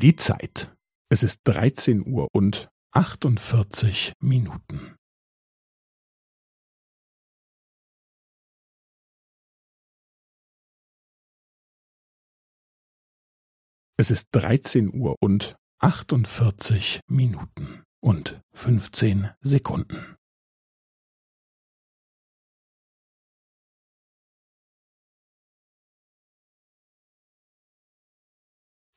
Die Zeit. Es ist 13 Uhr und 48 Minuten. Es ist 13 Uhr und 48 Minuten und 15 Sekunden.